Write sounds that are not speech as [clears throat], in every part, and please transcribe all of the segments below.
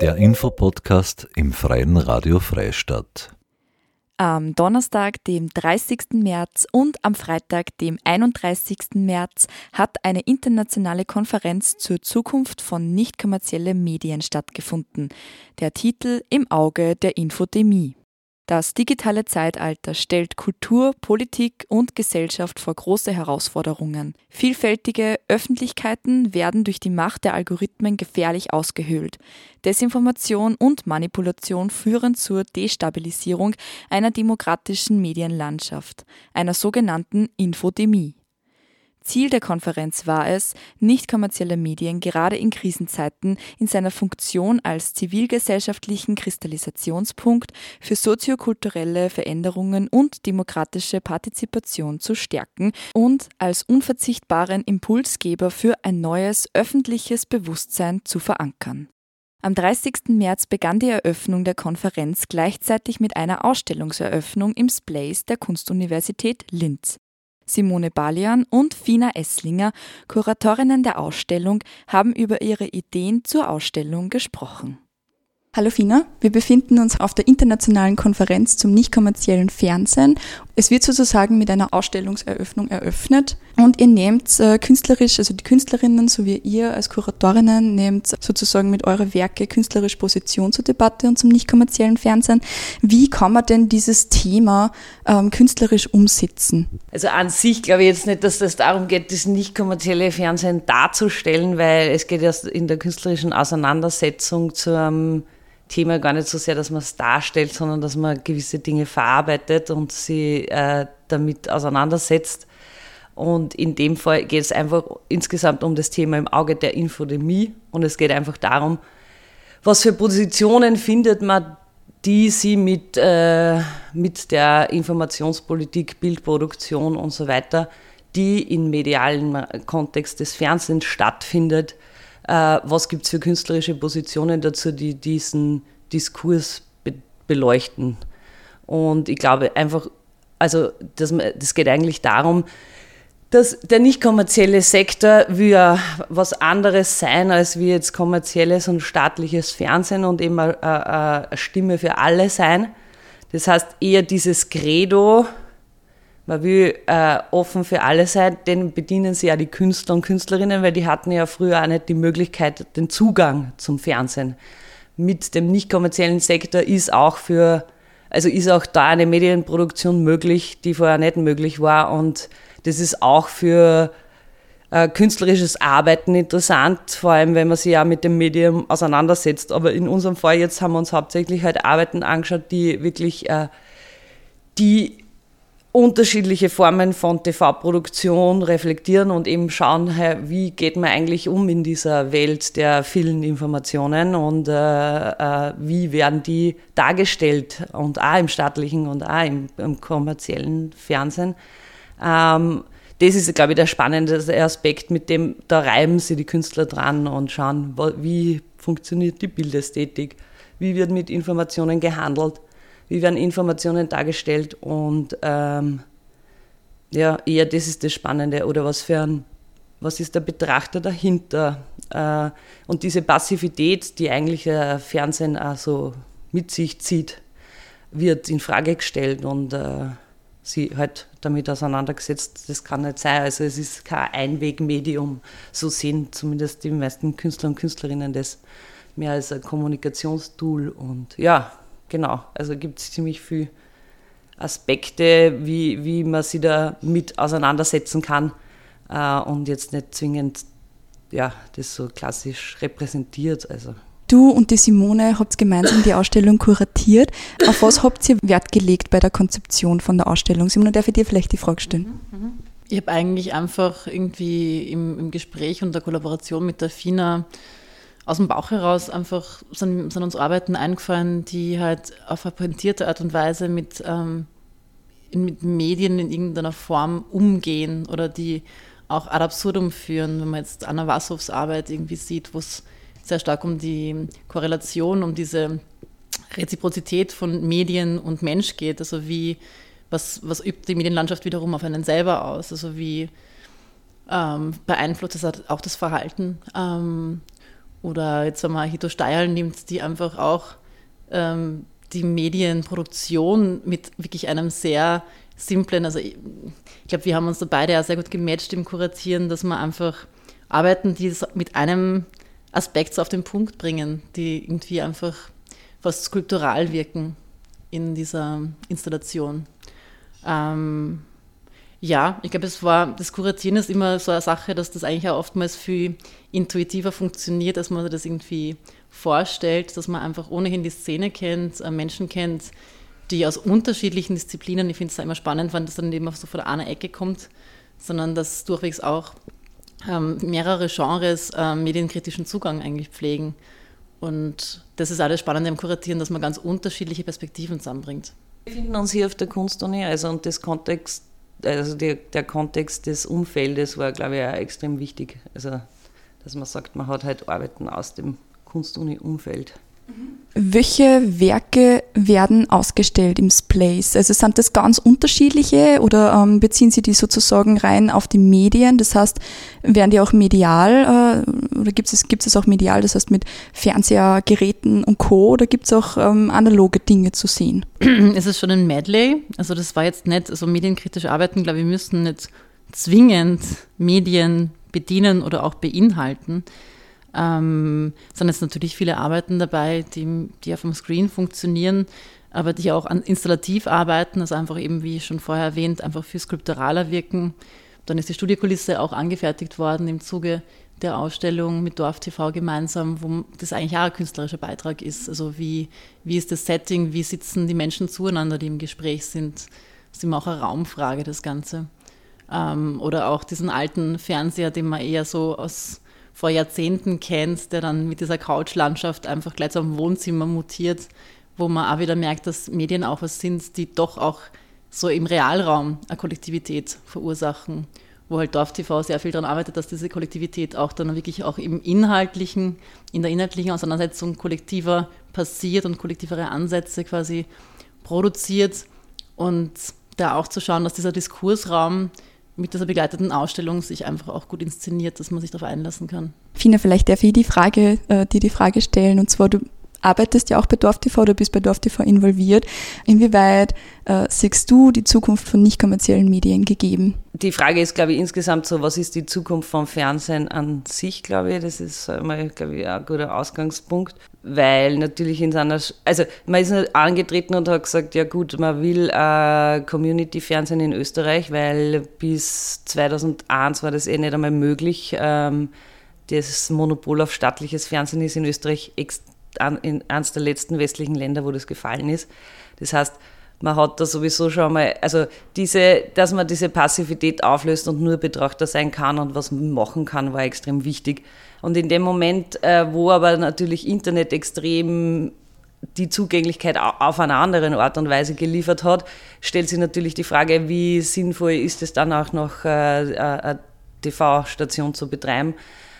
Der Infopodcast im Freien Radio Freistadt. Am Donnerstag, dem 30. März und am Freitag, dem 31. März, hat eine internationale Konferenz zur Zukunft von nicht kommerziellen Medien stattgefunden. Der Titel Im Auge der Infodemie. Das digitale Zeitalter stellt Kultur, Politik und Gesellschaft vor große Herausforderungen. Vielfältige Öffentlichkeiten werden durch die Macht der Algorithmen gefährlich ausgehöhlt. Desinformation und Manipulation führen zur Destabilisierung einer demokratischen Medienlandschaft, einer sogenannten Infodemie. Ziel der Konferenz war es, nicht kommerzielle Medien gerade in Krisenzeiten in seiner Funktion als zivilgesellschaftlichen Kristallisationspunkt für soziokulturelle Veränderungen und demokratische Partizipation zu stärken und als unverzichtbaren Impulsgeber für ein neues öffentliches Bewusstsein zu verankern. Am 30. März begann die Eröffnung der Konferenz gleichzeitig mit einer Ausstellungseröffnung im Splace der Kunstuniversität Linz. Simone Balian und Fina Esslinger, Kuratorinnen der Ausstellung, haben über ihre Ideen zur Ausstellung gesprochen. Hallo Fina, wir befinden uns auf der internationalen Konferenz zum nicht kommerziellen Fernsehen. Es wird sozusagen mit einer Ausstellungseröffnung eröffnet und ihr nehmt äh, künstlerisch, also die Künstlerinnen sowie ihr als Kuratorinnen nehmt sozusagen mit eurer Werke künstlerisch Position zur Debatte und zum nicht kommerziellen Fernsehen. Wie kann man denn dieses Thema ähm, künstlerisch umsetzen? Also an sich glaube ich jetzt nicht, dass das darum geht, das nicht kommerzielle Fernsehen darzustellen, weil es geht erst in der künstlerischen Auseinandersetzung zum Thema gar nicht so sehr, dass man es darstellt, sondern dass man gewisse Dinge verarbeitet und sie äh, damit auseinandersetzt. Und in dem Fall geht es einfach insgesamt um das Thema im Auge der Infodemie. Und es geht einfach darum, was für Positionen findet man, die sie mit, äh, mit der Informationspolitik, Bildproduktion und so weiter, die im medialen Kontext des Fernsehens stattfindet, äh, was gibt es für künstlerische Positionen dazu, die diesen Diskurs be beleuchten. Und ich glaube einfach, also das, das geht eigentlich darum, dass der nicht kommerzielle Sektor will ja was anderes sein als wie jetzt kommerzielles und staatliches Fernsehen und eben eine, eine Stimme für alle sein. Das heißt eher dieses Credo, man will äh, offen für alle sein, den bedienen sie ja die Künstler und Künstlerinnen, weil die hatten ja früher auch nicht die Möglichkeit, den Zugang zum Fernsehen. Mit dem nicht kommerziellen Sektor ist auch für, also ist auch da eine Medienproduktion möglich, die vorher nicht möglich war. Und das ist auch für äh, künstlerisches Arbeiten interessant, vor allem wenn man sich ja mit dem Medium auseinandersetzt. Aber in unserem Fall jetzt haben wir uns hauptsächlich halt Arbeiten angeschaut, die wirklich äh, die unterschiedliche Formen von TV-Produktion reflektieren und eben schauen, wie geht man eigentlich um in dieser Welt der vielen Informationen und äh, äh, wie werden die dargestellt und auch im staatlichen und auch im, im kommerziellen Fernsehen. Ähm, das ist, glaube ich, der spannende Aspekt, mit dem da reiben sie die Künstler dran und schauen, wie funktioniert die Bildästhetik, wie wird mit Informationen gehandelt wie werden Informationen dargestellt und ähm, ja, eher das ist das Spannende oder was für ein, was ist der Betrachter dahinter? Äh, und diese Passivität, die eigentlich der Fernsehen auch so mit sich zieht, wird in Frage gestellt und äh, sie halt damit auseinandergesetzt, das kann nicht sein. Also es ist kein Einwegmedium, so sehen zumindest die meisten Künstler und Künstlerinnen das. Mehr als ein Kommunikationstool und ja, genau, also gibt es ziemlich viele Aspekte, wie, wie man sich da mit auseinandersetzen kann äh, und jetzt nicht zwingend ja, das so klassisch repräsentiert. Also. Du und die Simone habt gemeinsam die Ausstellung kuratiert. Auf was habt ihr Wert gelegt bei der Konzeption von der Ausstellung? Simone, darf ich dir vielleicht die Frage stellen? Mhm, mhm. Ich habe eigentlich einfach irgendwie im, im Gespräch und der Kollaboration mit der FINA aus dem Bauch heraus einfach sind, sind uns Arbeiten eingefallen, die halt auf eine pointierte Art und Weise mit, ähm, mit Medien in irgendeiner Form umgehen oder die auch ad absurdum führen, wenn man jetzt Anna Wassows Arbeit irgendwie sieht, wo es sehr stark um die Korrelation, um diese Reziprozität von Medien und Mensch geht. Also wie, was, was übt die Medienlandschaft wiederum auf einen selber aus? Also wie ähm, beeinflusst das auch das Verhalten? Ähm, Oder jetzt, wenn man Hito Steierl nimmt, die einfach auch ähm, die Medienproduktion mit wirklich einem sehr simplen, also ich, ich glaube, wir haben uns da beide ja sehr gut gematcht im Kuratieren, dass wir einfach arbeiten, die es mit einem Aspekt so auf den Punkt bringen, die irgendwie einfach fast skulptural wirken in dieser Installation. Ähm, ja, ich glaube, es war, das Kuratieren ist immer so eine Sache, dass das eigentlich auch oftmals viel intuitiver funktioniert, als man das irgendwie vorstellt, dass man einfach ohnehin die Szene kennt, äh, Menschen kennt, die aus unterschiedlichen Disziplinen, ich finde es immer spannend, wenn das dann eben so von einer Ecke kommt, sondern dass durchwegs auch ähm, mehrere Genres äh, medienkritischen Zugang eigentlich pflegen. Und das ist alles Spannende im Kuratieren, dass man ganz unterschiedliche Perspektiven zusammenbringt. Wir finden uns hier auf der Kunstuni, also und das Kontext, also der, der Kontext des Umfeldes war, glaube ich, auch extrem wichtig. Also, dass man sagt, man hat halt Arbeiten aus dem Kunstuni-Umfeld. Welche Werke werden ausgestellt im Splace? Also sind das ganz unterschiedliche oder ähm, beziehen Sie die sozusagen rein auf die Medien? Das heißt, werden die auch medial äh, oder gibt es, gibt es auch medial, das heißt mit Fernsehgeräten und Co. oder gibt es auch ähm, analoge Dinge zu sehen? [clears throat] Es ist schon ein Medley. Also das war jetzt nicht, also medienkritische Arbeiten, glaube ich, müssen nicht zwingend Medien bedienen oder auch beinhalten. Ähm, sind jetzt natürlich viele Arbeiten dabei, die, die auf dem Screen funktionieren, aber die auch an installativ arbeiten, also einfach eben, wie schon vorher erwähnt, einfach viel skulpturaler wirken. Dann ist die Studiokulisse auch angefertigt worden im Zuge der Ausstellung mit Dorf TV gemeinsam, wo das eigentlich auch ein künstlerischer Beitrag ist. Also wie, wie ist das Setting, wie sitzen die Menschen zueinander, die im Gespräch sind. Das ist immer auch eine Raumfrage, das Ganze. Ähm, oder auch diesen alten Fernseher, den man eher so aus vor Jahrzehnten kennt, der dann mit dieser Couchlandschaft einfach gleich zum Wohnzimmer mutiert, wo man auch wieder merkt, dass Medien auch was sind, die doch auch so im Realraum eine Kollektivität verursachen, wo halt Dorf TV sehr viel daran arbeitet, dass diese Kollektivität auch dann wirklich auch im inhaltlichen, in der inhaltlichen Auseinandersetzung kollektiver passiert und kollektivere Ansätze quasi produziert. Und da auch zu schauen, dass dieser Diskursraum mit dieser begleiteten Ausstellung sich einfach auch gut inszeniert, dass man sich darauf einlassen kann. Fina, vielleicht darf ich die Frage, äh, dir die Frage stellen. Und zwar, du arbeitest ja auch bei DorfTV oder bist bei DorfTV involviert. Inwieweit äh, siehst du die Zukunft von nicht kommerziellen Medien gegeben? Die Frage ist, glaube ich, insgesamt so, was ist die Zukunft vom Fernsehen an sich, glaube ich. Das ist einmal, glaube ich, ein guter Ausgangspunkt, weil natürlich in seiner, also man ist angetreten und hat gesagt, ja gut, man will äh, Community-Fernsehen in Österreich, weil bis 2001 war das eh nicht einmal möglich. Ähm, das Monopol auf staatliches Fernsehen ist in Österreich extrem in eines der letzten westlichen Länder, wo das gefallen ist. Das heißt, man hat da sowieso schon mal, also diese, dass man diese Passivität auflöst und nur Betrachter sein kann und was machen kann, war extrem wichtig. Und in dem Moment, äh, wo aber natürlich Internet extrem die Zugänglichkeit auf einer anderen Art und Weise geliefert hat, stellt sich natürlich die Frage, wie sinnvoll ist es dann auch noch äh, eine TV-Station zu betreiben.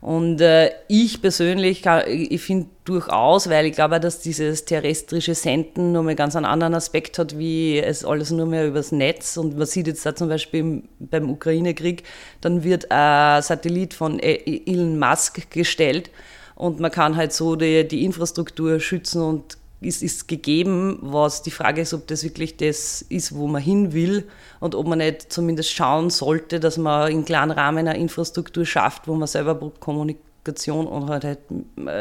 Und äh, ich persönlich, kann, ich finde durchaus, weil ich glaube, dass dieses terrestrische Senden nochmal ganz einen anderen Aspekt hat, wie es alles nur mehr übers Netz. Und man sieht jetzt da zum Beispiel beim Ukraine-Krieg, dann wird ein Satellit von e-, Elon Musk gestellt und man kann halt so die, die Infrastruktur schützen und ist, ist gegeben, was die Frage ist, ob das wirklich das ist, wo man hin will und ob man nicht zumindest schauen sollte, dass man in kleinen Rahmen eine Infrastruktur schafft, wo man selber Kommunikation und halt, halt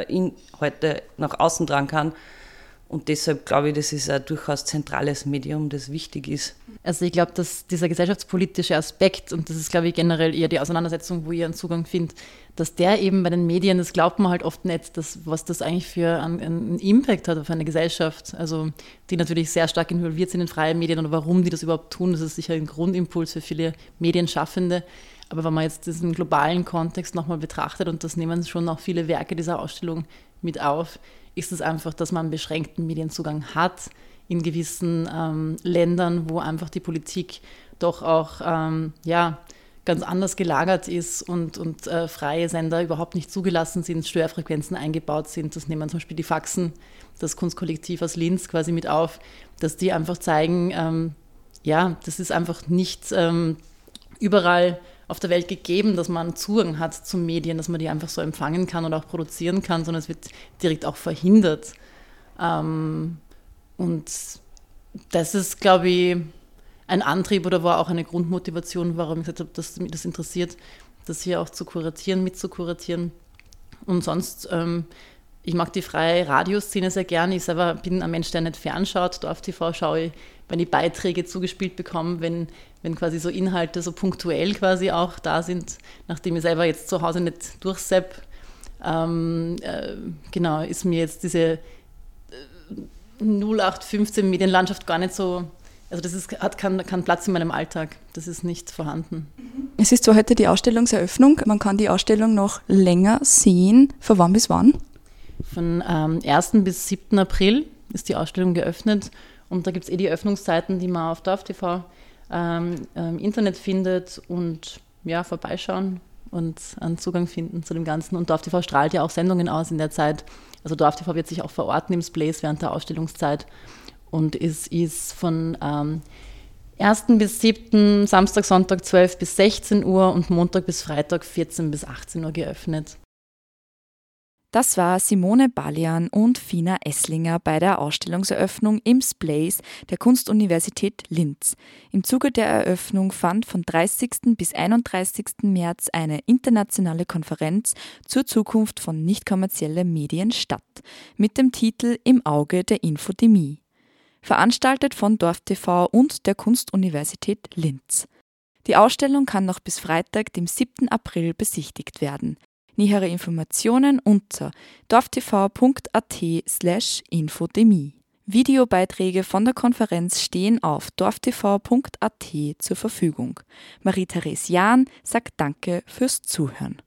Inhalte nach außen tragen kann und deshalb glaube ich, das ist ein durchaus zentrales Medium, das wichtig ist. Also ich glaube, dass dieser gesellschaftspolitische Aspekt, und das ist, glaube ich, generell eher die Auseinandersetzung, wo ihr einen Zugang findet, dass der eben bei den Medien, das glaubt man halt oft nicht, dass, was das eigentlich für einen, Impact hat auf eine Gesellschaft. Also die natürlich sehr stark involviert sind in freien Medien und warum die das überhaupt tun, das ist sicher ein Grundimpuls für viele Medienschaffende. Aber wenn man jetzt diesen globalen Kontext nochmal betrachtet, und das nehmen schon auch viele Werke dieser Ausstellung mit auf, ist es einfach, dass man beschränkten Medienzugang hat in gewissen ähm, Ländern, wo einfach die Politik doch auch ähm, ja, ganz anders gelagert ist und, und äh, freie Sender überhaupt nicht zugelassen sind, Störfrequenzen eingebaut sind. Das nehmen zum Beispiel die Faxen, das Kunstkollektiv aus Linz quasi mit auf, dass die einfach zeigen, ähm, ja, das ist einfach nicht ähm, überall auf der Welt gegeben, dass man Zugang hat zu Medien, dass man die einfach so empfangen kann und auch produzieren kann, sondern es wird direkt auch verhindert. Ähm, und das ist, glaube ich, ein Antrieb oder war auch eine Grundmotivation, warum ich gesagt habe, dass mich das interessiert, das hier auch zu kuratieren, mitzukuratieren. Und sonst, ähm, ich mag die freie Radioszene sehr gerne. Ich selber bin ein Mensch, der nicht fernschaut. Auf TV schaue ich, wenn ich Beiträge zugespielt bekomme, wenn, wenn quasi so Inhalte so punktuell quasi auch da sind, nachdem ich selber jetzt zu Hause nicht durchsepp. Ähm, äh, genau, ist mir jetzt diese 0815 Medienlandschaft gar nicht so, also das ist, hat keinen kein Platz in meinem Alltag. Das ist nicht vorhanden. Es ist zwar heute die Ausstellungseröffnung, man kann die Ausstellung noch länger sehen. Von wann bis wann? Von ähm, 1. bis 7. April ist die Ausstellung geöffnet und da gibt es eh die Öffnungszeiten, die man auf DorfTV ähm, im Internet findet und ja, vorbeischauen und einen Zugang finden zu dem Ganzen. Und DorfTV strahlt ja auch Sendungen aus in der Zeit. Also DorfTV wird sich auch verorten im Splace während der Ausstellungszeit und ist, ist von ähm, 1. bis 7. Samstag, Sonntag 12 bis 16 Uhr und Montag bis Freitag 14 bis 18 Uhr geöffnet. Das war Simone Balian und Fina Esslinger bei der Ausstellungseröffnung im Splace der Kunstuniversität Linz. Im Zuge der Eröffnung fand von 30. bis 31. März eine internationale Konferenz zur Zukunft von nicht kommerziellen Medien statt, mit dem Titel Im Auge der Infodemie. Veranstaltet von DorfTV und der Kunstuniversität Linz. Die Ausstellung kann noch bis Freitag, dem 7. April besichtigt werden. Nähere Informationen unter dorftv.at slash infodemie. Videobeiträge von der Konferenz stehen auf dorftv.at zur Verfügung. Marie-Therese Jahn sagt Danke fürs Zuhören.